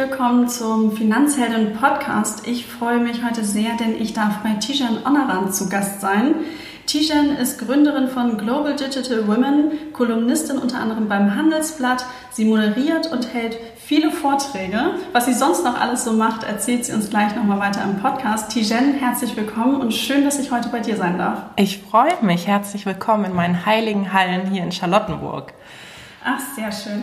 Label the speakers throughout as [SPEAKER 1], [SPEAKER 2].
[SPEAKER 1] willkommen zum Finanzhelden Podcast. Ich freue mich heute sehr, denn ich darf bei Tijan Onaran zu Gast sein. Tijan ist Gründerin von Global Digital Women, Kolumnistin unter anderem beim Handelsblatt. Sie moderiert und hält viele Vorträge. Was sie sonst noch alles so macht, erzählt sie uns gleich nochmal weiter im Podcast. Tijen, herzlich willkommen und schön, dass ich heute bei dir sein darf.
[SPEAKER 2] Ich freue mich. Herzlich willkommen in meinen heiligen Hallen hier in Charlottenburg.
[SPEAKER 1] Ach, sehr schön.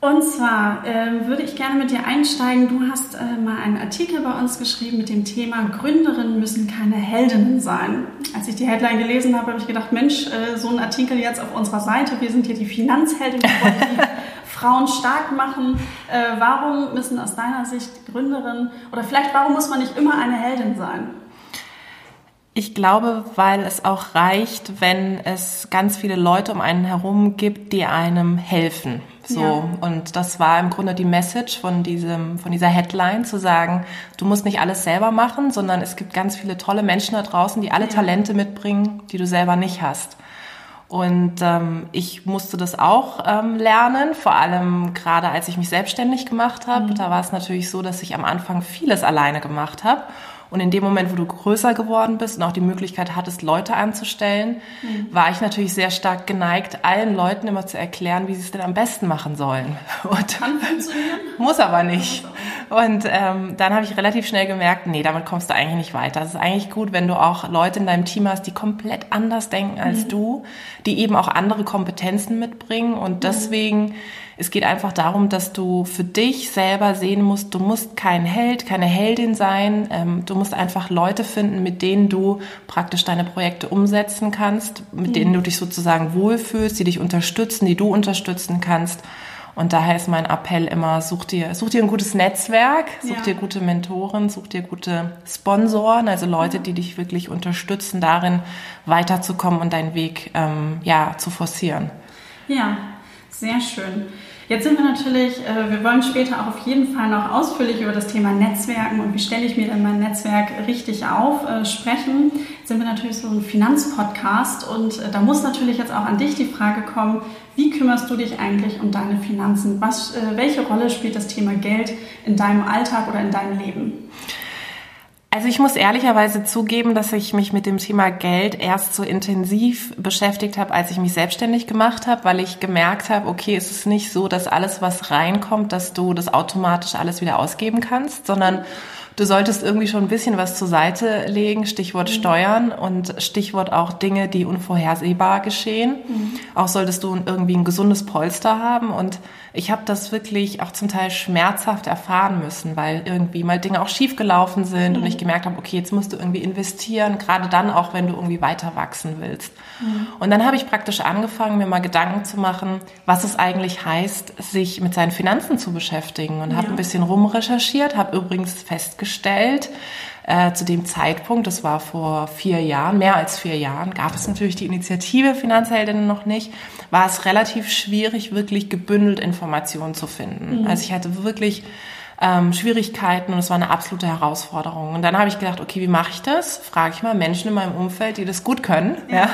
[SPEAKER 1] Und zwar äh, würde ich gerne mit dir einsteigen. Du hast äh, mal einen Artikel bei uns geschrieben mit dem Thema Gründerinnen müssen keine Heldinnen sein. Als ich die Headline gelesen habe, habe ich gedacht, Mensch, äh, so ein Artikel jetzt auf unserer Seite. Wir sind hier die Finanzheldin, die Frauen stark machen. Äh, warum müssen aus deiner Sicht Gründerinnen oder vielleicht warum muss man nicht immer eine Heldin sein?
[SPEAKER 2] Ich glaube, weil es auch reicht, wenn es ganz viele Leute um einen herum gibt, die einem helfen. So. Ja. Und das war im Grunde die Message von diesem, von dieser Headline, zu sagen, du musst nicht alles selber machen, sondern es gibt ganz viele tolle Menschen da draußen, die alle ja. Talente mitbringen, die du selber nicht hast. Und ähm, ich musste das auch ähm, lernen, vor allem gerade als ich mich selbstständig gemacht habe. Mhm. Da war es natürlich so, dass ich am Anfang vieles alleine gemacht habe und in dem Moment, wo du größer geworden bist und auch die Möglichkeit hattest, Leute anzustellen, mhm. war ich natürlich sehr stark geneigt, allen Leuten immer zu erklären, wie sie es denn am besten machen sollen. Und Kann funktionieren. muss aber nicht. Und ähm, dann habe ich relativ schnell gemerkt, nee, damit kommst du eigentlich nicht weiter. Es ist eigentlich gut, wenn du auch Leute in deinem Team hast, die komplett anders denken als mhm. du, die eben auch andere Kompetenzen mitbringen. Und mhm. deswegen es geht einfach darum, dass du für dich selber sehen musst, du musst kein Held, keine Heldin sein. Ähm, du musst einfach Leute finden, mit denen du praktisch deine Projekte umsetzen kannst, mit mhm. denen du dich sozusagen wohlfühlst, die dich unterstützen, die du unterstützen kannst. Und daher ist mein Appell immer, such dir, such dir ein gutes Netzwerk, such ja. dir gute Mentoren, such dir gute Sponsoren, also Leute, die dich wirklich unterstützen, darin weiterzukommen und deinen Weg ähm, ja, zu forcieren.
[SPEAKER 1] Ja, sehr schön. Jetzt sind wir natürlich, äh, wir wollen später auch auf jeden Fall noch ausführlich über das Thema Netzwerken und wie stelle ich mir denn mein Netzwerk richtig auf äh, sprechen. Jetzt sind wir natürlich so ein Finanzpodcast und äh, da muss natürlich jetzt auch an dich die Frage kommen, wie kümmerst du dich eigentlich um deine Finanzen? Was, welche Rolle spielt das Thema Geld in deinem Alltag oder in deinem Leben?
[SPEAKER 2] Also ich muss ehrlicherweise zugeben, dass ich mich mit dem Thema Geld erst so intensiv beschäftigt habe, als ich mich selbstständig gemacht habe, weil ich gemerkt habe, okay, es ist nicht so, dass alles, was reinkommt, dass du das automatisch alles wieder ausgeben kannst, sondern du solltest irgendwie schon ein bisschen was zur Seite legen, Stichwort mhm. Steuern und Stichwort auch Dinge, die unvorhersehbar geschehen. Mhm. Auch solltest du irgendwie ein gesundes Polster haben und ich habe das wirklich auch zum Teil schmerzhaft erfahren müssen, weil irgendwie mal Dinge auch schiefgelaufen sind mhm. und ich gemerkt habe, okay, jetzt musst du irgendwie investieren, gerade dann auch, wenn du irgendwie weiter wachsen willst. Mhm. Und dann habe ich praktisch angefangen, mir mal Gedanken zu machen, was es eigentlich heißt, sich mit seinen Finanzen zu beschäftigen und ja. habe ein bisschen rumrecherchiert, habe übrigens festgestellt, gestellt. Äh, zu dem Zeitpunkt, das war vor vier Jahren, mehr als vier Jahren, gab es natürlich die Initiative Finanzheldinnen noch nicht, war es relativ schwierig, wirklich gebündelt Informationen zu finden. Mhm. Also ich hatte wirklich ähm, Schwierigkeiten und es war eine absolute Herausforderung. Und dann habe ich gedacht, okay, wie mache ich das? Frage ich mal Menschen in meinem Umfeld, die das gut können. Ja. ja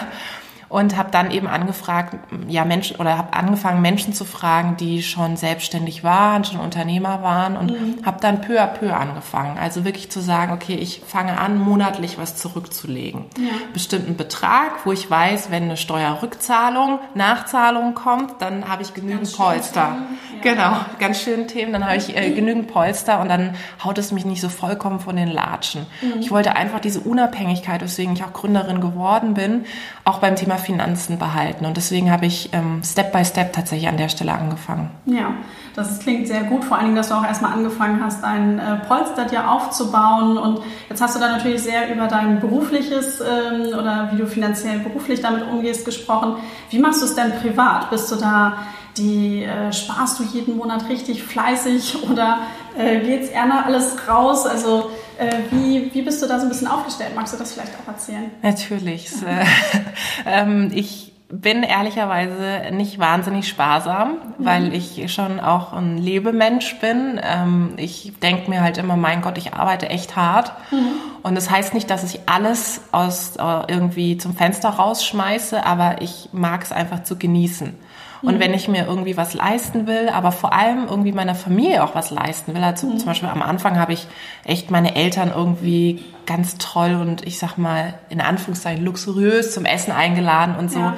[SPEAKER 2] und habe dann eben angefragt, ja Menschen oder habe angefangen Menschen zu fragen, die schon selbstständig waren, schon Unternehmer waren und mhm. habe dann peu à peu angefangen. Also wirklich zu sagen, okay, ich fange an monatlich was zurückzulegen, ja. bestimmten Betrag, wo ich weiß, wenn eine Steuerrückzahlung, Nachzahlung kommt, dann habe ich genügend Polster. Genau, ganz schön Themen. Dann habe ich äh, genügend Polster und dann haut es mich nicht so vollkommen von den Latschen. Mhm. Ich wollte einfach diese Unabhängigkeit, weswegen ich auch Gründerin geworden bin, auch beim Thema Finanzen behalten. Und deswegen habe ich ähm, Step by Step tatsächlich an der Stelle angefangen.
[SPEAKER 1] Ja, das klingt sehr gut. Vor allen Dingen, dass du auch erstmal angefangen hast, dein äh, Polster dir aufzubauen. Und jetzt hast du da natürlich sehr über dein berufliches ähm, oder wie du finanziell beruflich damit umgehst gesprochen. Wie machst du es denn privat? Bist du da die äh, sparst du jeden Monat richtig fleißig oder äh, es eher noch alles raus? Also äh, wie, wie bist du da so ein bisschen aufgestellt? Magst du das vielleicht auch erzählen?
[SPEAKER 2] Natürlich. Äh, ähm, ich bin ehrlicherweise nicht wahnsinnig sparsam, mhm. weil ich schon auch ein Lebemensch bin. Ähm, ich denke mir halt immer, mein Gott, ich arbeite echt hart. Mhm. Und das heißt nicht, dass ich alles aus äh, irgendwie zum Fenster rausschmeiße, aber ich mag es einfach zu genießen. Und wenn ich mir irgendwie was leisten will, aber vor allem irgendwie meiner Familie auch was leisten will, also mhm. zum Beispiel am Anfang habe ich echt meine Eltern irgendwie ganz toll und ich sag mal in Anführungszeichen luxuriös zum Essen eingeladen und so. Ja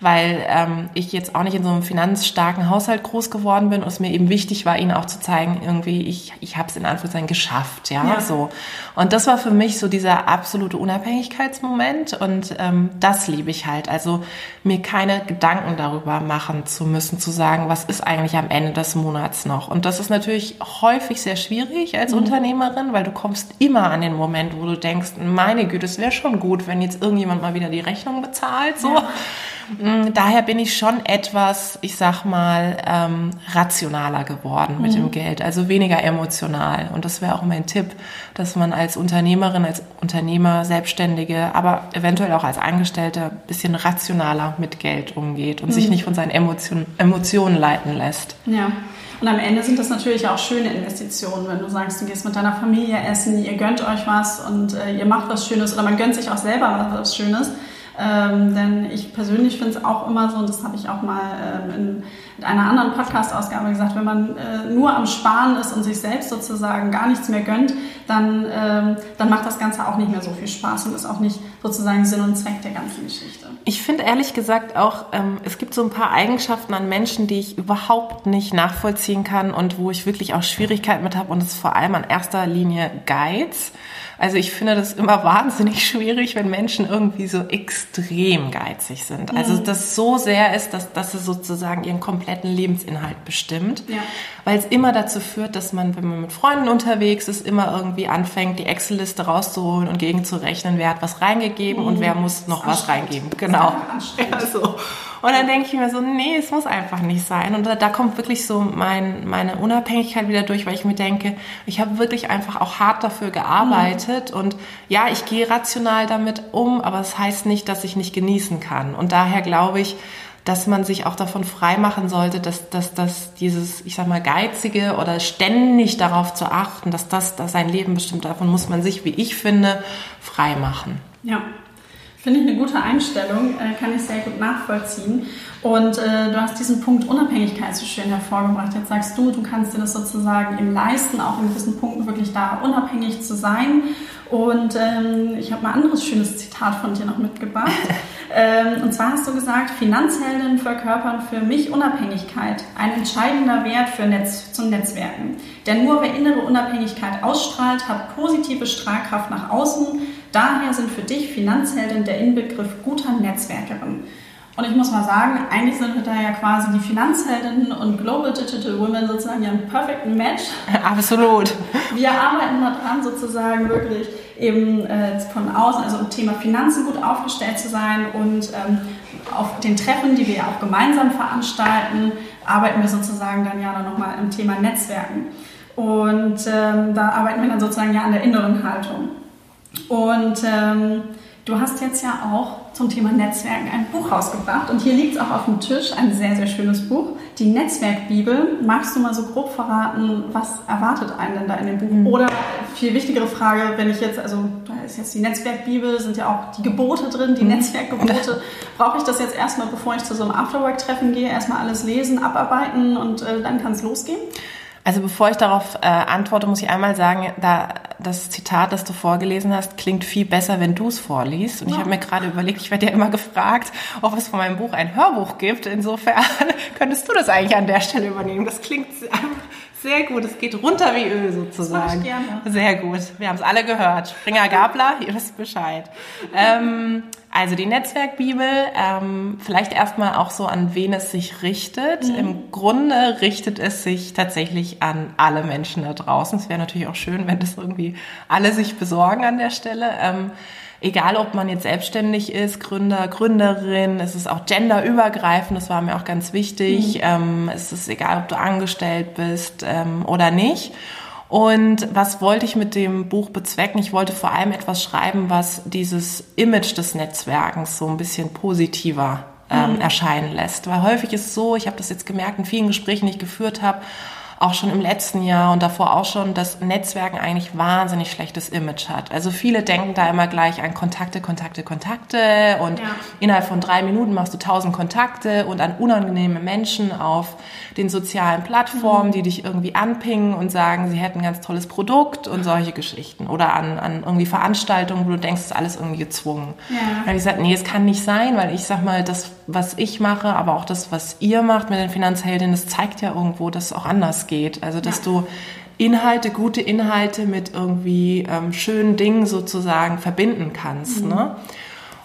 [SPEAKER 2] weil ähm, ich jetzt auch nicht in so einem finanzstarken Haushalt groß geworden bin und es mir eben wichtig war, ihnen auch zu zeigen, irgendwie, ich, ich habe es in Anführungszeichen geschafft, ja, ja, so. Und das war für mich so dieser absolute Unabhängigkeitsmoment und ähm, das liebe ich halt. Also mir keine Gedanken darüber machen zu müssen, zu sagen, was ist eigentlich am Ende des Monats noch. Und das ist natürlich häufig sehr schwierig als mhm. Unternehmerin, weil du kommst immer an den Moment, wo du denkst, meine Güte, es wäre schon gut, wenn jetzt irgendjemand mal wieder die Rechnung bezahlt, so. Ja. Mm, daher bin ich schon etwas, ich sag mal, ähm, rationaler geworden mit mhm. dem Geld, also weniger emotional. Und das wäre auch mein Tipp, dass man als Unternehmerin, als Unternehmer, Selbstständige, aber eventuell auch als Angestellter ein bisschen rationaler mit Geld umgeht und mhm. sich nicht von seinen Emotionen, Emotionen leiten lässt.
[SPEAKER 1] Ja. Und am Ende sind das natürlich auch schöne Investitionen, wenn du sagst, du gehst mit deiner Familie essen, ihr gönnt euch was und äh, ihr macht was Schönes oder man gönnt sich auch selber was Schönes ähm, denn ich persönlich finde es auch immer so, und das habe ich auch mal ähm, in, in einer anderen Podcast-Ausgabe gesagt, wenn man äh, nur am Sparen ist und sich selbst sozusagen gar nichts mehr gönnt, dann, ähm, dann macht das Ganze auch nicht mehr so viel Spaß und ist auch nicht sozusagen Sinn und Zweck der ganzen Geschichte.
[SPEAKER 2] Ich finde ehrlich gesagt auch, ähm, es gibt so ein paar Eigenschaften an Menschen, die ich überhaupt nicht nachvollziehen kann und wo ich wirklich auch Schwierigkeiten mit habe und ist vor allem an erster Linie Geiz. Also ich finde das immer wahnsinnig schwierig, wenn Menschen irgendwie so extrem geizig sind. Also mhm. das so sehr ist, dass, dass es sozusagen ihren kompletten Lebensinhalt bestimmt. Ja. Weil es immer dazu führt, dass man, wenn man mit Freunden unterwegs ist, immer irgendwie anfängt, die Excel-Liste rauszuholen und gegenzurechnen, wer hat was reingegeben mhm. und wer muss noch was reingeben. Genau. Ja, so. Und dann denke ich mir so, nee, es muss einfach nicht sein. Und da, da kommt wirklich so mein, meine Unabhängigkeit wieder durch, weil ich mir denke, ich habe wirklich einfach auch hart dafür gearbeitet. Mhm. Und ja, ich gehe rational damit um, aber es das heißt nicht, dass ich nicht genießen kann. Und daher glaube ich, dass man sich auch davon freimachen sollte, dass, dass, dass dieses, ich sag mal, geizige oder ständig darauf zu achten, dass das, dass sein Leben bestimmt, davon muss man sich, wie ich finde, frei machen.
[SPEAKER 1] Ja, Finde ich eine gute Einstellung, äh, kann ich sehr gut nachvollziehen. Und äh, du hast diesen Punkt Unabhängigkeit so schön hervorgebracht. Jetzt sagst du, du kannst dir das sozusagen eben leisten, auch in gewissen Punkten wirklich da unabhängig zu sein. Und ähm, ich habe mal ein anderes schönes Zitat von dir noch mitgebracht. ähm, und zwar hast du gesagt, Finanzhelden verkörpern für mich Unabhängigkeit, ein entscheidender Wert für Netz, zum Netzwerken. Denn nur wer innere Unabhängigkeit ausstrahlt, hat positive Strahlkraft nach außen. Daher sind für dich Finanzhelden der Inbegriff guter Netzwerkerin. Und ich muss mal sagen, eigentlich sind wir da ja quasi die Finanzheldinnen und Global Digital Women sozusagen ja ein perfect Match.
[SPEAKER 2] Absolut.
[SPEAKER 1] Wir arbeiten daran sozusagen wirklich eben äh, von außen, also im Thema Finanzen gut aufgestellt zu sein und ähm, auf den Treffen, die wir ja auch gemeinsam veranstalten, arbeiten wir sozusagen dann ja nochmal im Thema Netzwerken. Und ähm, da arbeiten wir dann sozusagen ja an der inneren Haltung. Und ähm, Du hast jetzt ja auch zum Thema Netzwerken ein Buch rausgebracht und hier liegt es auch auf dem Tisch, ein sehr, sehr schönes Buch, die Netzwerkbibel. Magst du mal so grob verraten, was erwartet einen denn da in dem Buch? Mhm. Oder viel wichtigere Frage, wenn ich jetzt, also da ist jetzt die Netzwerkbibel, sind ja auch die Gebote drin, die mhm. Netzwerkgebote. Brauche ich das jetzt erstmal, bevor ich zu so einem Afterwork-Treffen gehe, erstmal alles lesen, abarbeiten und äh, dann kann es losgehen?
[SPEAKER 2] Also bevor ich darauf äh, antworte, muss ich einmal sagen, da das Zitat, das du vorgelesen hast, klingt viel besser, wenn du es vorliest. Und ja. ich habe mir gerade überlegt, ich werde ja immer gefragt, ob es von meinem Buch ein Hörbuch gibt. Insofern könntest du das eigentlich an der Stelle übernehmen. Das klingt sehr gut. Es geht runter wie Öl sozusagen. Das ich gerne. Sehr gut. Wir haben es alle gehört. Springer Gabler, ihr wisst Bescheid. Ähm, also die Netzwerkbibel, ähm, vielleicht erstmal auch so, an wen es sich richtet. Mhm. Im Grunde richtet es sich tatsächlich an alle Menschen da draußen. Es wäre natürlich auch schön, wenn das irgendwie alle sich besorgen an der Stelle. Ähm, egal ob man jetzt selbstständig ist, Gründer, Gründerin, es ist auch genderübergreifend, das war mir auch ganz wichtig. Mhm. Ähm, es ist egal, ob du angestellt bist ähm, oder nicht. Und was wollte ich mit dem Buch bezwecken? Ich wollte vor allem etwas schreiben, was dieses Image des Netzwerkens so ein bisschen positiver ähm, mhm. erscheinen lässt. Weil häufig ist es so, ich habe das jetzt gemerkt in vielen Gesprächen, die ich geführt habe, auch schon im letzten Jahr und davor auch schon, dass Netzwerken eigentlich wahnsinnig schlechtes Image hat. Also viele denken da immer gleich an Kontakte, Kontakte, Kontakte und ja. innerhalb von drei Minuten machst du tausend Kontakte und an unangenehme Menschen auf den sozialen Plattformen, mhm. die dich irgendwie anpingen und sagen, sie hätten ein ganz tolles Produkt und solche Geschichten. Oder an, an irgendwie Veranstaltungen, wo du denkst, es ist alles irgendwie gezwungen. Ja. Dann habe ich gesagt, nee, es kann nicht sein, weil ich sag mal, das, was ich mache, aber auch das, was ihr macht mit den Finanzheldinnen, das zeigt ja irgendwo, dass es auch anders geht. Also, dass ja. du Inhalte, gute Inhalte mit irgendwie ähm, schönen Dingen sozusagen verbinden kannst. Mhm. Ne?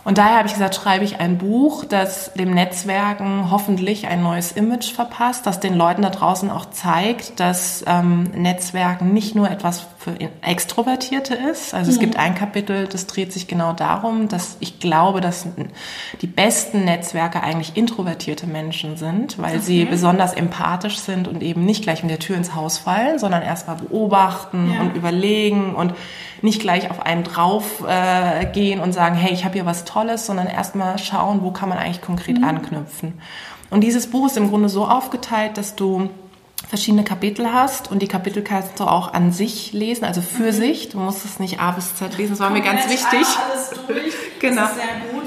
[SPEAKER 2] Und daher habe ich gesagt, schreibe ich ein Buch, das dem Netzwerken hoffentlich ein neues Image verpasst, das den Leuten da draußen auch zeigt, dass ähm, Netzwerken nicht nur etwas für Extrovertierte ist. Also mhm. es gibt ein Kapitel, das dreht sich genau darum, dass ich glaube, dass die besten Netzwerke eigentlich introvertierte Menschen sind, weil okay. sie besonders empathisch sind und eben nicht gleich mit der Tür ins Haus fallen, sondern erstmal beobachten ja. und überlegen und nicht gleich auf einen drauf äh, gehen und sagen, hey, ich habe hier was Tolles, sondern erstmal schauen, wo kann man eigentlich konkret mhm. anknüpfen. Und dieses Buch ist im Grunde so aufgeteilt, dass du verschiedene Kapitel hast und die Kapitel kannst du auch an sich lesen, also für mhm. sich. Du musst es nicht A bis Z lesen, das war mir ganz wichtig. Alles durch. genau. Das,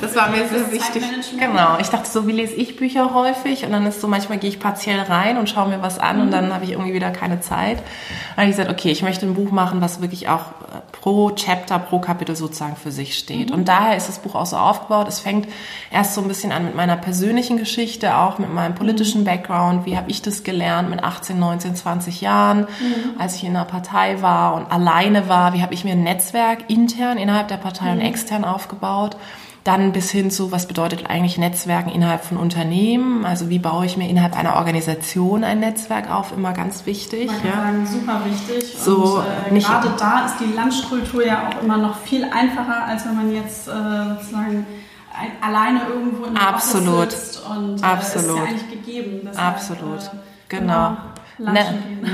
[SPEAKER 2] das war mir sehr wichtig. Genau. Ich dachte so, wie lese ich Bücher häufig? Und dann ist so, manchmal gehe ich partiell rein und schaue mir was an mhm. und dann habe ich irgendwie wieder keine Zeit. Dann habe ich gesagt, okay, ich möchte ein Buch machen, was wirklich auch äh, pro Chapter, pro Kapitel sozusagen für sich steht. Mhm. Und daher ist das Buch auch so aufgebaut. Es fängt erst so ein bisschen an mit meiner persönlichen Geschichte, auch mit meinem politischen mhm. Background. Wie habe ich das gelernt mit 18, 19, 20 Jahren, mhm. als ich in einer Partei war und alleine war? Wie habe ich mir ein Netzwerk intern innerhalb der Partei und mhm. extern aufgebaut? Dann bis hin zu, was bedeutet eigentlich Netzwerken innerhalb von Unternehmen? Also wie baue ich mir innerhalb einer Organisation ein Netzwerk auf? Immer ganz wichtig.
[SPEAKER 1] Man ja. sagen, super wichtig. So, und äh, gerade da ist die Lunchkultur ja auch immer noch viel einfacher, als wenn man jetzt äh, sozusagen ein, alleine irgendwo in der
[SPEAKER 2] Absolut.
[SPEAKER 1] sitzt und
[SPEAKER 2] äh, Absolut. ist
[SPEAKER 1] ja eigentlich gegeben.
[SPEAKER 2] Deshalb, Absolut. Äh, genau. Ne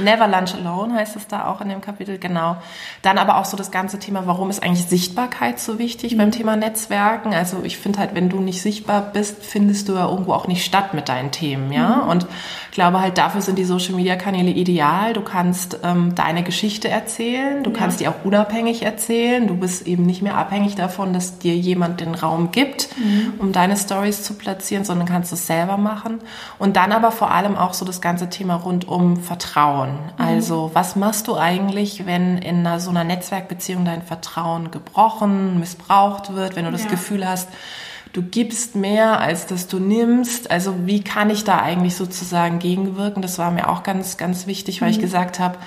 [SPEAKER 2] Never Lunch Alone heißt es da auch in dem Kapitel, genau. Dann aber auch so das ganze Thema, warum ist eigentlich Sichtbarkeit so wichtig mhm. beim Thema Netzwerken? Also ich finde halt, wenn du nicht sichtbar bist, findest du ja irgendwo auch nicht statt mit deinen Themen, ja. Mhm. Und ich glaube halt, dafür sind die Social Media Kanäle ideal. Du kannst ähm, deine Geschichte erzählen, du ja. kannst die auch unabhängig erzählen. Du bist eben nicht mehr abhängig davon, dass dir jemand den Raum gibt, mhm. um deine Stories zu platzieren, sondern kannst es selber machen. Und dann aber vor allem auch so das ganze Thema rund um Vertrauen. Mhm. Also was machst du eigentlich, wenn in einer, so einer Netzwerkbeziehung dein Vertrauen gebrochen, missbraucht wird, wenn du das ja. Gefühl hast, du gibst mehr, als dass du nimmst. Also wie kann ich da eigentlich sozusagen gegenwirken? Das war mir auch ganz, ganz wichtig, weil mhm. ich gesagt habe,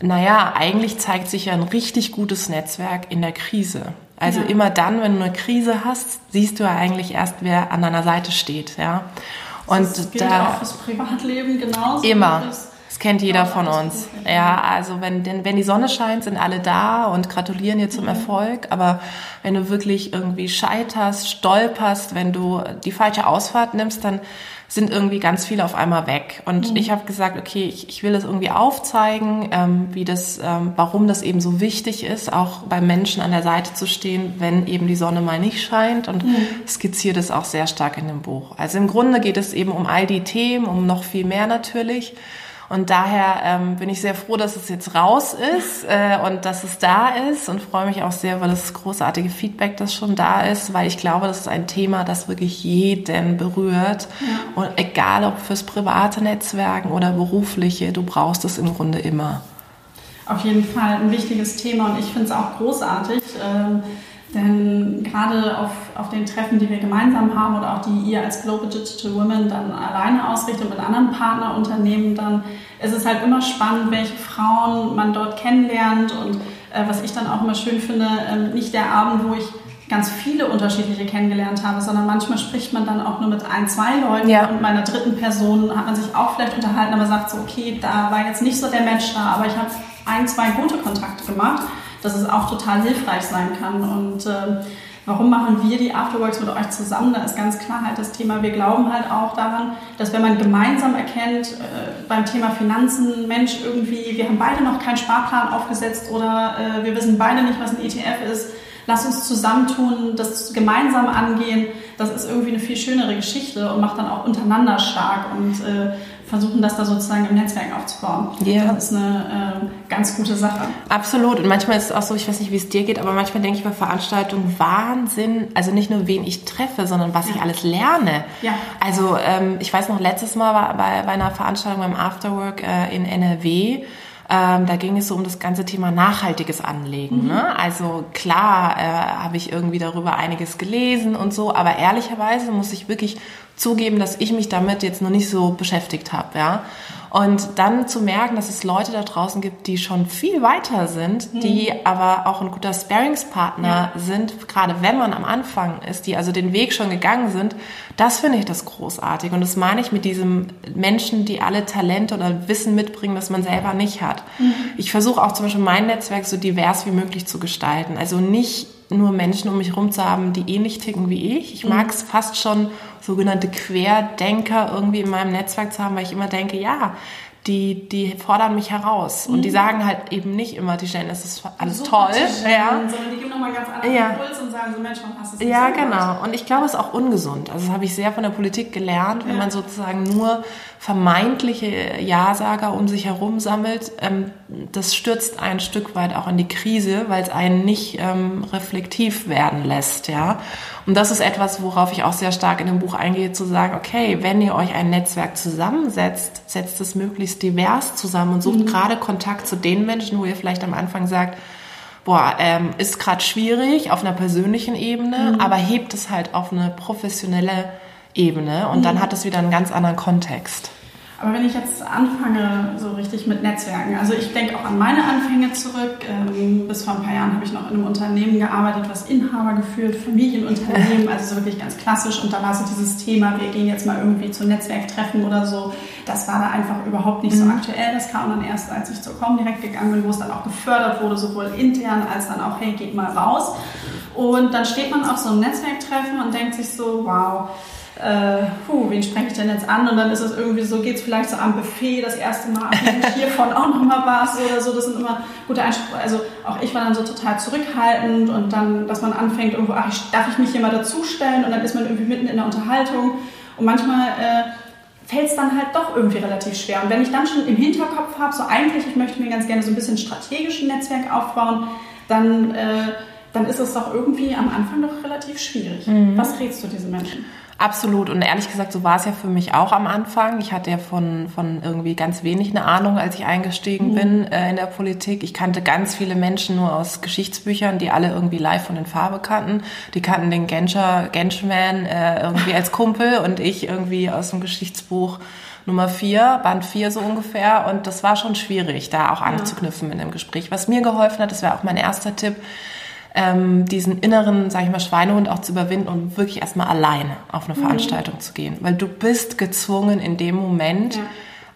[SPEAKER 2] naja, eigentlich zeigt sich ja ein richtig gutes Netzwerk in der Krise. Also ja. immer dann, wenn du eine Krise hast, siehst du ja eigentlich erst, wer an deiner Seite steht, ja.
[SPEAKER 1] Und das gilt da auch fürs Privatleben genauso.
[SPEAKER 2] Immer. Das kennt jeder von uns. Ja, also wenn, denn, wenn die Sonne scheint, sind alle da und gratulieren dir zum mhm. Erfolg. Aber wenn du wirklich irgendwie scheiterst, stolperst, wenn du die falsche Ausfahrt nimmst, dann sind irgendwie ganz viele auf einmal weg. Und mhm. ich habe gesagt, okay, ich, ich will das irgendwie aufzeigen, ähm, wie das, ähm, warum das eben so wichtig ist, auch beim Menschen an der Seite zu stehen, wenn eben die Sonne mal nicht scheint. Und mhm. skizziert es auch sehr stark in dem Buch. Also im Grunde geht es eben um all die Themen, um noch viel mehr natürlich. Und daher ähm, bin ich sehr froh, dass es jetzt raus ist äh, und dass es da ist und freue mich auch sehr, weil das großartige Feedback, das schon da ist, weil ich glaube, das ist ein Thema, das wirklich jeden berührt. Ja. Und egal ob fürs private Netzwerken oder berufliche, du brauchst es im Grunde immer.
[SPEAKER 1] Auf jeden Fall ein wichtiges Thema und ich finde es auch großartig. Ähm, denn gerade auf, auf den Treffen, die wir gemeinsam haben oder auch die ihr als Global Digital Women dann alleine ausrichtet mit anderen Partnerunternehmen, dann ist es halt immer spannend, welche Frauen man dort kennenlernt und äh, was ich dann auch immer schön finde, äh, nicht der Abend, wo ich ganz viele unterschiedliche kennengelernt habe, sondern manchmal spricht man dann auch nur mit ein, zwei Leuten ja. und meiner dritten Person hat man sich auch vielleicht unterhalten, aber sagt so, okay, da war jetzt nicht so der Match da, aber ich habe ein, zwei gute Kontakte gemacht dass es auch total hilfreich sein kann. Und äh, warum machen wir die Afterworks mit euch zusammen? Da ist ganz klar halt das Thema, wir glauben halt auch daran, dass wenn man gemeinsam erkennt, äh, beim Thema Finanzen, Mensch, irgendwie, wir haben beide noch keinen Sparplan aufgesetzt oder äh, wir wissen beide nicht, was ein ETF ist, lass uns zusammentun, das gemeinsam angehen, das ist irgendwie eine viel schönere Geschichte und macht dann auch untereinander stark und äh, versuchen das da sozusagen im Netzwerk aufzubauen. Ja. Das ist eine äh, ganz gute Sache.
[SPEAKER 2] Absolut. Und manchmal ist es auch so, ich weiß nicht, wie es dir geht, aber manchmal denke ich bei Veranstaltungen Wahnsinn, also nicht nur wen ich treffe, sondern was ja. ich alles lerne. Ja. Also ähm, ich weiß noch, letztes Mal war bei, bei einer Veranstaltung beim Afterwork äh, in NRW, ähm, da ging es so um das ganze Thema nachhaltiges Anlegen. Mhm. Ne? Also klar äh, habe ich irgendwie darüber einiges gelesen und so, aber ehrlicherweise muss ich wirklich zugeben, dass ich mich damit jetzt noch nicht so beschäftigt habe. Ja? Und dann zu merken, dass es Leute da draußen gibt, die schon viel weiter sind, mhm. die aber auch ein guter Sparingspartner ja. sind, gerade wenn man am Anfang ist, die also den Weg schon gegangen sind, das finde ich das großartig. Und das meine ich mit diesem Menschen, die alle Talente oder Wissen mitbringen, das man selber nicht hat. Mhm. Ich versuche auch zum Beispiel mein Netzwerk so divers wie möglich zu gestalten. Also nicht nur Menschen um mich herum zu haben, die ähnlich ticken wie ich. Ich mhm. mag es fast schon sogenannte Querdenker irgendwie in meinem Netzwerk zu haben, weil ich immer denke, ja, die, die fordern mich heraus. Mhm. Und die mhm. sagen halt eben nicht immer, die stellen, es ist alles so toll. Ja. Sondern die geben nochmal ganz anderen ja. Impuls und sagen so, Mensch, warum du das Ja, so genau. Gemacht? Und ich glaube, es ist auch ungesund. Also das habe ich sehr von der Politik gelernt, wenn ja. man sozusagen nur vermeintliche Ja-Sager um sich herum sammelt. Ähm, das stürzt ein Stück weit auch in die Krise, weil es einen nicht ähm, reflektiv werden lässt, ja. Und das ist etwas, worauf ich auch sehr stark in dem Buch eingehe, zu sagen, okay, wenn ihr euch ein Netzwerk zusammensetzt, setzt es möglichst divers zusammen und sucht mhm. gerade Kontakt zu den Menschen, wo ihr vielleicht am Anfang sagt, boah, ähm, ist gerade schwierig auf einer persönlichen Ebene, mhm. aber hebt es halt auf eine professionelle Ebene und mhm. dann hat es wieder einen ganz anderen Kontext.
[SPEAKER 1] Aber wenn ich jetzt anfange, so richtig mit Netzwerken, also ich denke auch an meine Anfänge zurück. Ähm, bis vor ein paar Jahren habe ich noch in einem Unternehmen gearbeitet, was Inhaber geführt, Familienunternehmen, also so wirklich ganz klassisch. Und da war so dieses Thema, wir gehen jetzt mal irgendwie zu Netzwerktreffen oder so. Das war da einfach überhaupt nicht so mhm. aktuell. Das kam dann erst, als ich zur Com direkt gegangen bin, wo es dann auch gefördert wurde, sowohl intern als dann auch, hey, geht mal raus. Und dann steht man auf so einem Netzwerktreffen und denkt sich so, wow, äh, puh, wen spreche ich denn jetzt an? Und dann ist es irgendwie so, geht es vielleicht so am Buffet das erste Mal, ach, hiervon auch nochmal was oder so. Das sind immer gute Einsprüche. Also auch ich war dann so total zurückhaltend und dann, dass man anfängt irgendwo, ach, darf ich mich hier mal dazustellen? Und dann ist man irgendwie mitten in der Unterhaltung. Und manchmal äh, fällt es dann halt doch irgendwie relativ schwer. Und wenn ich dann schon im Hinterkopf habe, so eigentlich, ich möchte mir ganz gerne so ein bisschen strategisch ein Netzwerk aufbauen, dann, äh, dann ist es doch irgendwie am Anfang doch relativ schwierig. Mhm. Was rätst du diesen Menschen?
[SPEAKER 2] Absolut. Und ehrlich gesagt, so war es ja für mich auch am Anfang. Ich hatte ja von, von irgendwie ganz wenig eine Ahnung, als ich eingestiegen mhm. bin äh, in der Politik. Ich kannte ganz viele Menschen nur aus Geschichtsbüchern, die alle irgendwie live von den Farbe kannten. Die kannten den Genscher, Genschman äh, irgendwie als Kumpel und ich irgendwie aus dem Geschichtsbuch Nummer vier, Band vier so ungefähr. Und das war schon schwierig, da auch anzuknüpfen in dem Gespräch. Was mir geholfen hat, das wäre auch mein erster Tipp, ähm, diesen inneren, sag ich mal, Schweinehund auch zu überwinden und wirklich erstmal alleine auf eine mhm. Veranstaltung zu gehen. Weil du bist gezwungen in dem Moment, ja.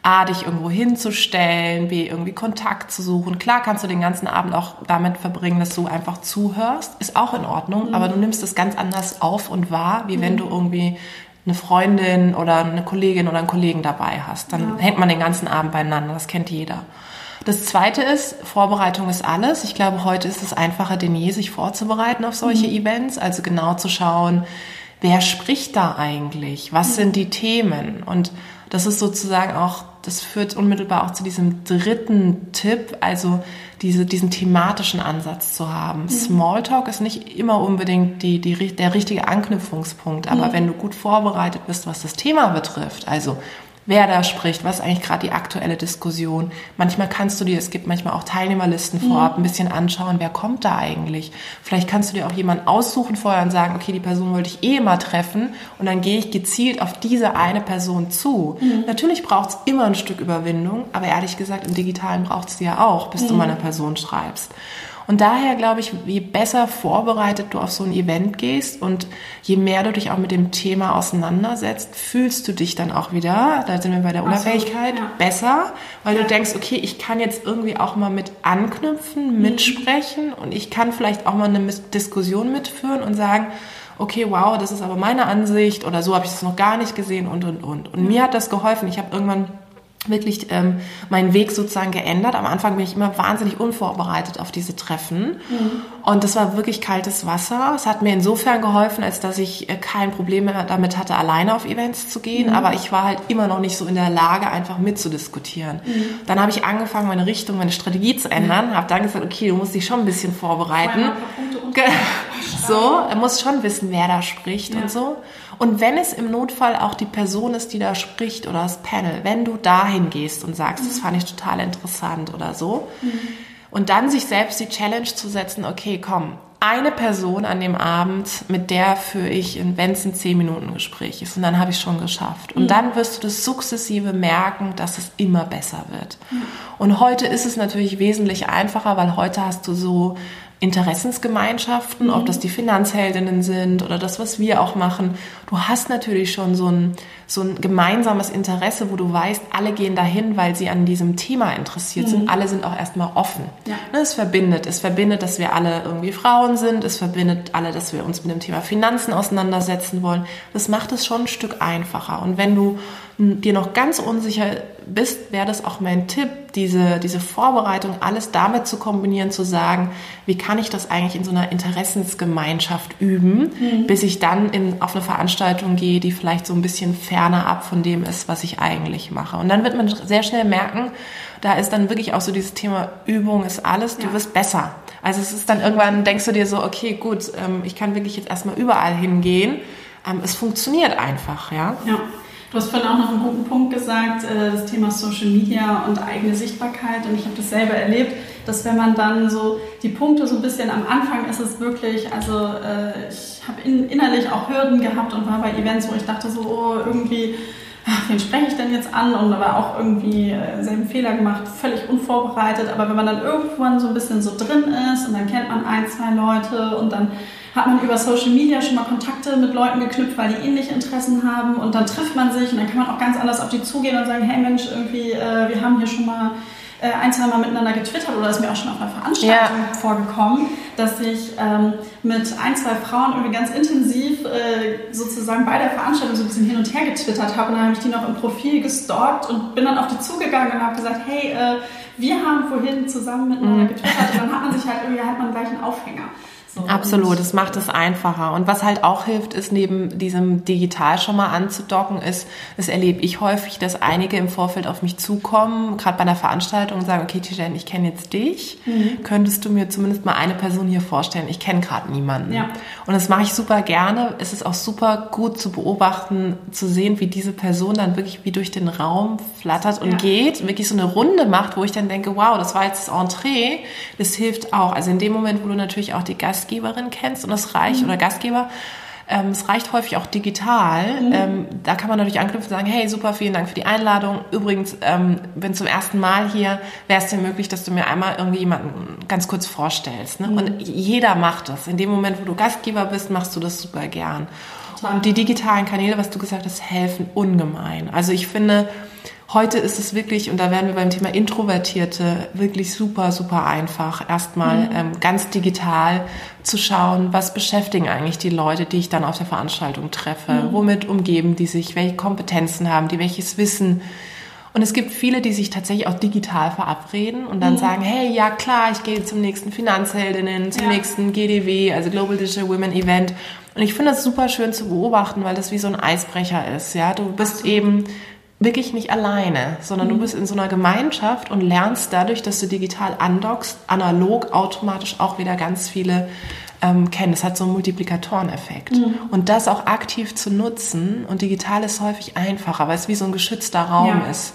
[SPEAKER 2] A, dich irgendwo hinzustellen, B, irgendwie Kontakt zu suchen. Klar kannst du den ganzen Abend auch damit verbringen, dass du einfach zuhörst. Ist auch in Ordnung, mhm. aber du nimmst es ganz anders auf und wahr, wie mhm. wenn du irgendwie eine Freundin oder eine Kollegin oder einen Kollegen dabei hast. Dann ja. hängt man den ganzen Abend beieinander. Das kennt jeder. Das zweite ist, Vorbereitung ist alles. Ich glaube, heute ist es einfacher denn je, sich vorzubereiten auf solche mhm. Events. Also genau zu schauen, wer spricht da eigentlich? Was mhm. sind die Themen? Und das ist sozusagen auch, das führt unmittelbar auch zu diesem dritten Tipp, also diese, diesen thematischen Ansatz zu haben. Mhm. Smalltalk ist nicht immer unbedingt die, die, der richtige Anknüpfungspunkt, aber mhm. wenn du gut vorbereitet bist, was das Thema betrifft, also wer da spricht, was ist eigentlich gerade die aktuelle Diskussion. Manchmal kannst du dir, es gibt manchmal auch Teilnehmerlisten vorab, mhm. ein bisschen anschauen, wer kommt da eigentlich. Vielleicht kannst du dir auch jemanden aussuchen vorher und sagen, okay, die Person wollte ich eh mal treffen und dann gehe ich gezielt auf diese eine Person zu. Mhm. Natürlich braucht es immer ein Stück Überwindung, aber ehrlich gesagt, im Digitalen braucht es die ja auch, bis mhm. du mal eine Person schreibst. Und daher glaube ich, je besser vorbereitet du auf so ein Event gehst und je mehr du dich auch mit dem Thema auseinandersetzt, fühlst du dich dann auch wieder, da sind wir bei der Unabhängigkeit, so, ja. besser, weil ja. du denkst, okay, ich kann jetzt irgendwie auch mal mit anknüpfen, mhm. mitsprechen und ich kann vielleicht auch mal eine Diskussion mitführen und sagen, okay, wow, das ist aber meine Ansicht oder so habe ich es noch gar nicht gesehen und, und, und. Und mir hat das geholfen. Ich habe irgendwann wirklich ähm, meinen Weg sozusagen geändert. Am Anfang bin ich immer wahnsinnig unvorbereitet auf diese Treffen. Mhm. Und das war wirklich kaltes Wasser. Es hat mir insofern geholfen, als dass ich äh, kein Problem mehr damit hatte, alleine auf Events zu gehen. Mhm. Aber ich war halt immer noch nicht so in der Lage, einfach mitzudiskutieren. Mhm. Dann habe ich angefangen, meine Richtung, meine Strategie zu ändern. Habe dann gesagt, okay, du musst dich schon ein bisschen vorbereiten. So, er muss schon wissen, wer da spricht ja. und so. Und wenn es im Notfall auch die Person ist, die da spricht oder das Panel, wenn du dahin gehst und sagst, mhm. das fand ich total interessant oder so, mhm. und dann sich selbst die Challenge zu setzen, okay, komm, eine Person an dem Abend, mit der führe ich, wenn es ein 10-Minuten-Gespräch ist. Und dann habe ich schon geschafft. Und mhm. dann wirst du das sukzessive merken, dass es immer besser wird. Mhm. Und heute ist es natürlich wesentlich einfacher, weil heute hast du so Interessensgemeinschaften, mhm. ob das die Finanzheldinnen sind oder das, was wir auch machen. Du hast natürlich schon so ein, so ein gemeinsames Interesse, wo du weißt, alle gehen dahin, weil sie an diesem Thema interessiert mhm. sind. Alle sind auch erstmal offen. Ja. Ne, es verbindet. Es verbindet, dass wir alle irgendwie Frauen sind. Es verbindet alle, dass wir uns mit dem Thema Finanzen auseinandersetzen wollen. Das macht es schon ein Stück einfacher. Und wenn du dir noch ganz unsicher bist, wäre das auch mein Tipp, diese, diese Vorbereitung, alles damit zu kombinieren, zu sagen, wie kann ich das eigentlich in so einer Interessensgemeinschaft üben, mhm. bis ich dann in, auf eine Veranstaltung gehe, die vielleicht so ein bisschen ferner ab von dem ist, was ich eigentlich mache. Und dann wird man sehr schnell merken, da ist dann wirklich auch so dieses Thema Übung ist alles, du ja. wirst besser. Also es ist dann irgendwann, denkst du dir so, okay, gut, ähm, ich kann wirklich jetzt erstmal überall hingehen. Ähm, es funktioniert einfach, ja.
[SPEAKER 1] Ja. Du hast vorhin auch noch einen guten Punkt gesagt, äh, das Thema Social Media und eigene Sichtbarkeit. Und ich habe das selber erlebt, dass wenn man dann so die Punkte so ein bisschen am Anfang ist es wirklich, also äh, ich habe innerlich auch Hürden gehabt und war bei Events, wo ich dachte so, oh, irgendwie, ach, wen spreche ich denn jetzt an? Und aber auch irgendwie äh, selben Fehler gemacht, völlig unvorbereitet. Aber wenn man dann irgendwann so ein bisschen so drin ist und dann kennt man ein, zwei Leute und dann hat man über Social Media schon mal Kontakte mit Leuten geknüpft, weil die ähnliche Interessen haben und dann trifft man sich und dann kann man auch ganz anders auf die zugehen und sagen, hey Mensch, irgendwie, äh, wir haben hier schon mal äh, ein, zwei Mal miteinander getwittert oder ist mir auch schon auf einer Veranstaltung ja. vorgekommen, dass ich ähm, mit ein, zwei Frauen irgendwie ganz intensiv äh, sozusagen bei der Veranstaltung so ein bisschen hin und her getwittert habe und dann habe ich die noch im Profil gestalkt und bin dann auf die zugegangen und habe gesagt, hey, äh, wir haben vorhin zusammen miteinander mhm. getwittert und dann hat man sich halt irgendwie, hat man gleich einen Aufhänger.
[SPEAKER 2] So, Absolut, es macht es einfacher. Und was halt auch hilft, ist neben diesem digital schon mal anzudocken, ist, das erlebe ich häufig, dass einige im Vorfeld auf mich zukommen, gerade bei einer Veranstaltung und sagen, okay, Tijen, ich kenne jetzt dich. Mhm. Könntest du mir zumindest mal eine Person hier vorstellen? Ich kenne gerade niemanden. Ja. Und das mache ich super gerne. Es ist auch super gut zu beobachten, zu sehen, wie diese Person dann wirklich wie durch den Raum flattert und ja. geht, wirklich so eine Runde macht, wo ich dann denke, wow, das war jetzt das Entree. Das hilft auch. Also in dem Moment, wo du natürlich auch die Gast Gastgeberin kennst und es reicht, mhm. oder Gastgeber, ähm, es reicht häufig auch digital. Mhm. Ähm, da kann man natürlich anknüpfen und sagen, hey, super, vielen Dank für die Einladung. Übrigens, ähm, bin zum ersten Mal hier, wäre es dir möglich, dass du mir einmal irgendwie jemanden ganz kurz vorstellst. Ne? Mhm. Und jeder macht das. In dem Moment, wo du Gastgeber bist, machst du das super gern. Und die digitalen Kanäle, was du gesagt hast, helfen ungemein. Also ich finde, Heute ist es wirklich, und da werden wir beim Thema Introvertierte, wirklich super, super einfach, erstmal mhm. ähm, ganz digital zu schauen, was beschäftigen eigentlich die Leute, die ich dann auf der Veranstaltung treffe, mhm. womit umgeben die sich, welche Kompetenzen haben die, welches Wissen. Und es gibt viele, die sich tatsächlich auch digital verabreden und dann mhm. sagen, hey, ja klar, ich gehe zum nächsten Finanzheldinnen, zum ja. nächsten GDW, also Global Digital Women Event. Und ich finde das super schön zu beobachten, weil das wie so ein Eisbrecher ist. Ja, du bist eben wirklich nicht alleine, sondern mhm. du bist in so einer Gemeinschaft und lernst dadurch, dass du digital andockst, analog automatisch auch wieder ganz viele ähm, kennen. Das hat so einen Multiplikatoreneffekt. Mhm. Und das auch aktiv zu nutzen und digital ist häufig einfacher, weil es wie so ein geschützter Raum ja. ist.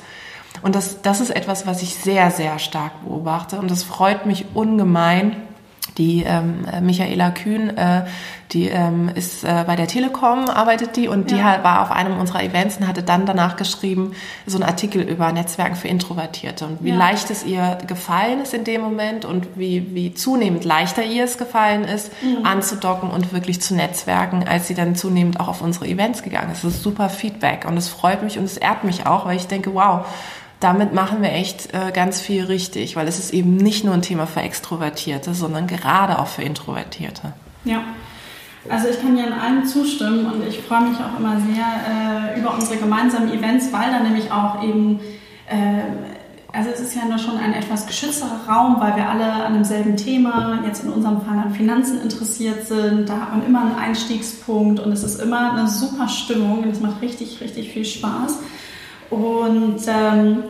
[SPEAKER 2] Und das, das ist etwas, was ich sehr, sehr stark beobachte und das freut mich ungemein, die ähm, Michaela Kühn, äh, die ähm, ist äh, bei der Telekom, arbeitet die und die war auf einem unserer Events und hatte dann danach geschrieben, so einen Artikel über Netzwerken für Introvertierte und wie ja. leicht es ihr gefallen ist in dem Moment und wie, wie zunehmend leichter ihr es gefallen ist, mhm. anzudocken und wirklich zu netzwerken, als sie dann zunehmend auch auf unsere Events gegangen ist. Das ist super Feedback und es freut mich und es ehrt mich auch, weil ich denke, wow, damit machen wir echt äh, ganz viel richtig, weil es ist eben nicht nur ein Thema für Extrovertierte, sondern gerade auch für Introvertierte.
[SPEAKER 1] Ja. Also ich kann ja in allem zustimmen und ich freue mich auch immer sehr äh, über unsere gemeinsamen Events, weil da nämlich auch eben äh, also es ist ja nur schon ein etwas geschützterer Raum, weil wir alle an demselben Thema, jetzt in unserem Fall an Finanzen interessiert sind. Da hat man immer einen Einstiegspunkt und es ist immer eine super Stimmung und es macht richtig, richtig viel Spaß. Und ähm,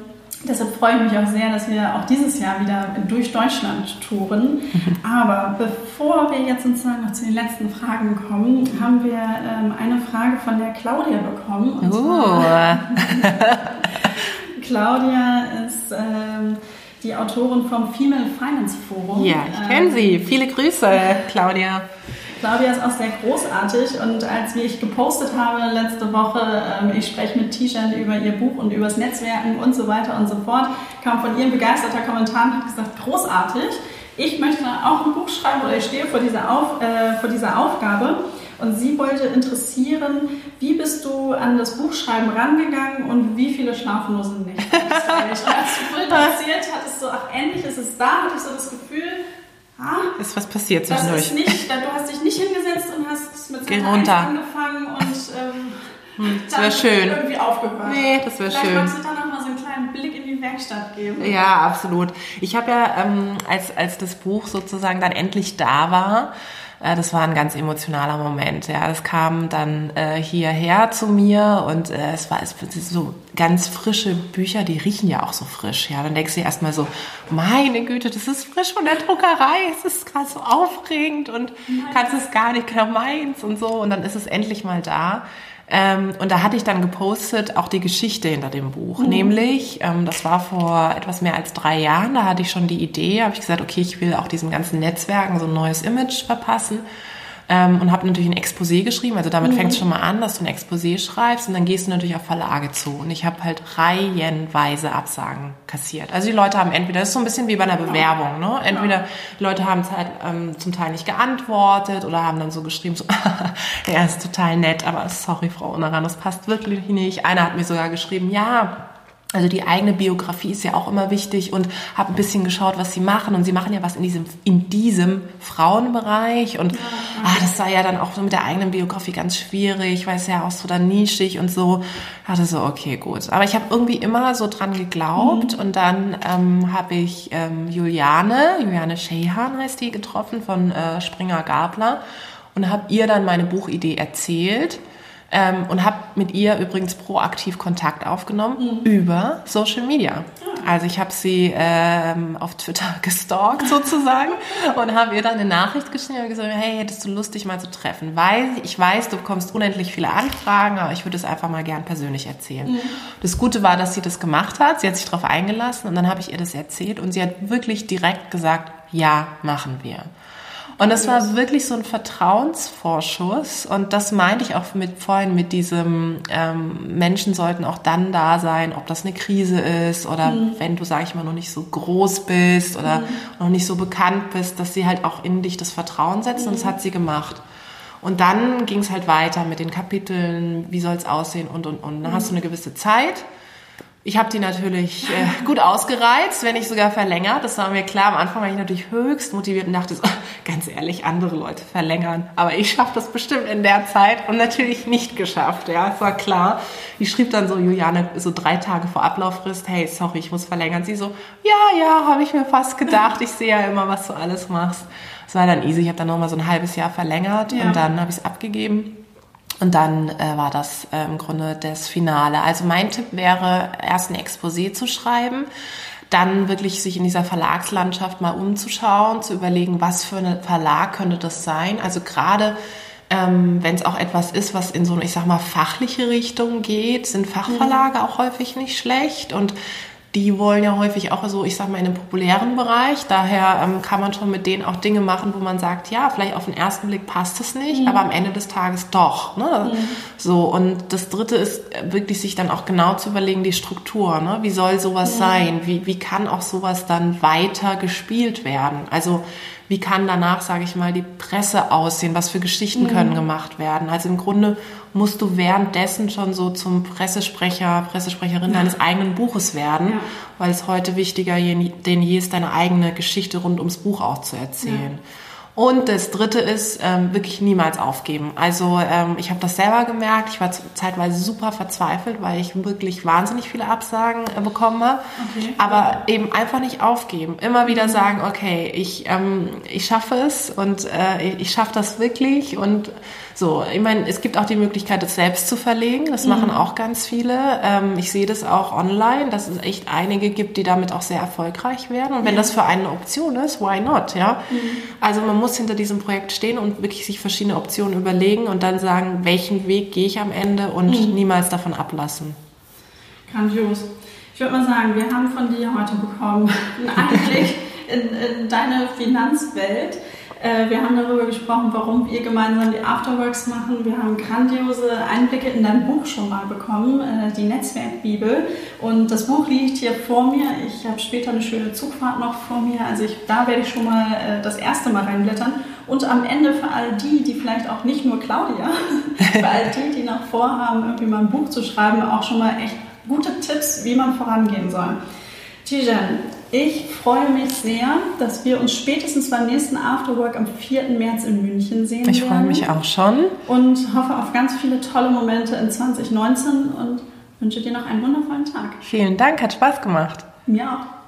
[SPEAKER 1] Deshalb freue ich mich auch sehr, dass wir auch dieses Jahr wieder durch Deutschland touren. Aber bevor wir jetzt sozusagen noch zu den letzten Fragen kommen, haben wir ähm, eine Frage von der Claudia bekommen. Und
[SPEAKER 2] uh.
[SPEAKER 1] Claudia ist ähm, die Autorin vom Female Finance Forum.
[SPEAKER 2] Ja, ich kenne ähm, sie. Viele Grüße, Claudia.
[SPEAKER 1] Claudia ist auch sehr großartig und als ich gepostet habe letzte Woche, ähm, ich spreche mit Tijan über ihr Buch und über das Netzwerken und so weiter und so fort, kam von ihr ein begeisterter Kommentar und hat gesagt, großartig, ich möchte auch ein Buch schreiben oder ich stehe vor dieser, Auf, äh, vor dieser Aufgabe. Und sie wollte interessieren, wie bist du an das Buchschreiben rangegangen und wie viele schlaflose Nächte hast du Und als du erzählt hattest, so, ach, endlich ist es da, hatte ich so das Gefühl,
[SPEAKER 2] ah, ist was passiert zwischendurch.
[SPEAKER 1] Das ist nicht, du hast dich nicht hingesetzt und hast mit Geh runter. angefangen und ähm,
[SPEAKER 2] hm, das wäre schön.
[SPEAKER 1] irgendwie aufgehört.
[SPEAKER 2] Nee, das wäre schön.
[SPEAKER 1] Magst du dann noch mal so einen kleinen Blick in die Werkstatt geben?
[SPEAKER 2] Ja, absolut. Ich habe ja, ähm, als, als das Buch sozusagen dann endlich da war, äh, das war ein ganz emotionaler Moment. Ja, es kam dann äh, hierher zu mir und äh, es war es, so ganz frische Bücher, die riechen ja auch so frisch. Ja, dann denkst du dir erstmal so, meine Güte, das ist frisch von der Druckerei. Es ist gerade so aufregend und kannst es gar nicht genau meins und so. Und dann ist es endlich mal da. Ähm, und da hatte ich dann gepostet auch die Geschichte hinter dem Buch. Mhm. Nämlich, ähm, das war vor etwas mehr als drei Jahren, da hatte ich schon die Idee, habe ich gesagt, okay, ich will auch diesen ganzen Netzwerken so ein neues Image verpassen ähm, und habe natürlich ein Exposé geschrieben. Also damit mhm. fängt es schon mal an, dass du ein Exposé schreibst und dann gehst du natürlich auf Verlage zu. Und ich habe halt reihenweise Absagen kassiert. Also die Leute haben entweder, das ist so ein bisschen wie bei einer Bewerbung, ne? Entweder Leute haben halt ähm, zum Teil nicht geantwortet oder haben dann so geschrieben, so, ja, ist total nett, aber sorry, Frau Unaran, das passt wirklich nicht. Einer hat mir sogar geschrieben, ja, also die eigene Biografie ist ja auch immer wichtig und habe ein bisschen geschaut, was sie machen. Und sie machen ja was in diesem in diesem Frauenbereich. Und ja. Ah, das sei ja dann auch so mit der eigenen Biografie ganz schwierig, weil es ja auch so dann nischig und so. Hatte so okay gut, aber ich habe irgendwie immer so dran geglaubt. Mhm. und dann ähm, habe ich ähm, Juliane Juliane Shehan heißt die getroffen von äh, Springer Gabler. Und habe ihr dann meine Buchidee erzählt ähm, und habe mit ihr übrigens proaktiv Kontakt aufgenommen mhm. über Social Media. Ah. Also ich habe sie ähm, auf Twitter gestalkt sozusagen und habe ihr dann eine Nachricht geschrieben und gesagt, hey, hättest du Lust, dich mal zu treffen? Weil ich weiß, du bekommst unendlich viele Anfragen, aber ich würde es einfach mal gern persönlich erzählen. Mhm. Das Gute war, dass sie das gemacht hat. Sie hat sich darauf eingelassen und dann habe ich ihr das erzählt und sie hat wirklich direkt gesagt, ja, machen wir. Und das war wirklich so ein Vertrauensvorschuss. Und das meinte ich auch mit vorhin mit diesem, ähm, Menschen sollten auch dann da sein, ob das eine Krise ist oder mhm. wenn du, sag ich mal, noch nicht so groß bist oder mhm. noch nicht so bekannt bist, dass sie halt auch in dich das Vertrauen setzen. Mhm. Und das hat sie gemacht. Und dann ging es halt weiter mit den Kapiteln, wie soll es aussehen und und und. Dann hast du eine gewisse Zeit ich habe die natürlich äh, gut ausgereizt, wenn nicht sogar verlängert. Das war mir klar. Am Anfang war ich natürlich höchst motiviert und dachte so, ganz ehrlich, andere Leute verlängern. Aber ich schaffe das bestimmt in der Zeit und natürlich nicht geschafft. Ja, es war klar. Ich schrieb dann so, Juliane, so drei Tage vor Ablauffrist, hey, sorry, ich muss verlängern. Sie so, ja, ja, habe ich mir fast gedacht. Ich sehe ja immer, was du alles machst. Es war dann easy. Ich habe dann nochmal so ein halbes Jahr verlängert ja. und dann habe ich es abgegeben. Und dann äh, war das äh, im Grunde das Finale. Also mein Tipp wäre, erst ein Exposé zu schreiben, dann wirklich sich in dieser Verlagslandschaft mal umzuschauen, zu überlegen, was für ein Verlag könnte das sein. Also gerade ähm, wenn es auch etwas ist, was in so eine, ich sag mal, fachliche Richtung geht, sind Fachverlage mhm. auch häufig nicht schlecht. Und die wollen ja häufig auch so, ich sag mal, in einem populären Bereich. Daher ähm, kann man schon mit denen auch Dinge machen, wo man sagt, ja, vielleicht auf den ersten Blick passt es nicht, mhm. aber am Ende des Tages doch. Ne? Mhm. So, und das dritte ist wirklich sich dann auch genau zu überlegen, die Struktur. Ne? Wie soll sowas mhm. sein? Wie, wie kann auch sowas dann weiter gespielt werden? Also wie kann danach, sage ich mal, die Presse aussehen, was für Geschichten mhm. können gemacht werden. Also im Grunde musst du währenddessen schon so zum Pressesprecher, Pressesprecherin ja. deines eigenen Buches werden, ja. weil es heute wichtiger denn je ist, deine eigene Geschichte rund ums Buch auch zu erzählen. Ja. Und das Dritte ist ähm, wirklich niemals aufgeben. Also ähm, ich habe das selber gemerkt. Ich war zeitweise super verzweifelt, weil ich wirklich wahnsinnig viele Absagen äh, bekommen habe. Okay. Aber eben einfach nicht aufgeben. Immer wieder sagen, okay, ich, ähm, ich schaffe es und äh, ich schaffe das wirklich und so, ich meine, es gibt auch die Möglichkeit, das selbst zu verlegen. Das mhm. machen auch ganz viele. Ähm, ich sehe das auch online, dass es echt einige gibt, die damit auch sehr erfolgreich werden. Und wenn ja. das für eine Option ist, why not? Ja. Mhm. Also man muss hinter diesem Projekt stehen und wirklich sich verschiedene Optionen überlegen und dann sagen, welchen Weg gehe ich am Ende und mhm. niemals davon ablassen.
[SPEAKER 1] Grandios. Ich würde mal sagen, wir haben von dir heute bekommen einen Einblick in, in deine Finanzwelt. Äh, wir haben darüber gesprochen, warum wir gemeinsam die Afterworks machen. Wir haben grandiose Einblicke in dein Buch schon mal bekommen, äh, die Netzwerkbibel. Und das Buch liegt hier vor mir. Ich habe später eine schöne Zugfahrt noch vor mir. Also ich, da werde ich schon mal äh, das erste Mal reinblättern. Und am Ende für all die, die vielleicht auch nicht nur Claudia, für all die, die noch vorhaben, irgendwie mal ein Buch zu schreiben, auch schon mal echt gute Tipps, wie man vorangehen soll. Tijan, ich freue mich sehr, dass wir uns spätestens beim nächsten Afterwork am 4. März in München sehen
[SPEAKER 2] Ich freue mich auch schon.
[SPEAKER 1] Und hoffe auf ganz viele tolle Momente in 2019 und wünsche dir noch einen wundervollen Tag.
[SPEAKER 2] Vielen Dank, hat Spaß gemacht.
[SPEAKER 1] Mir auch.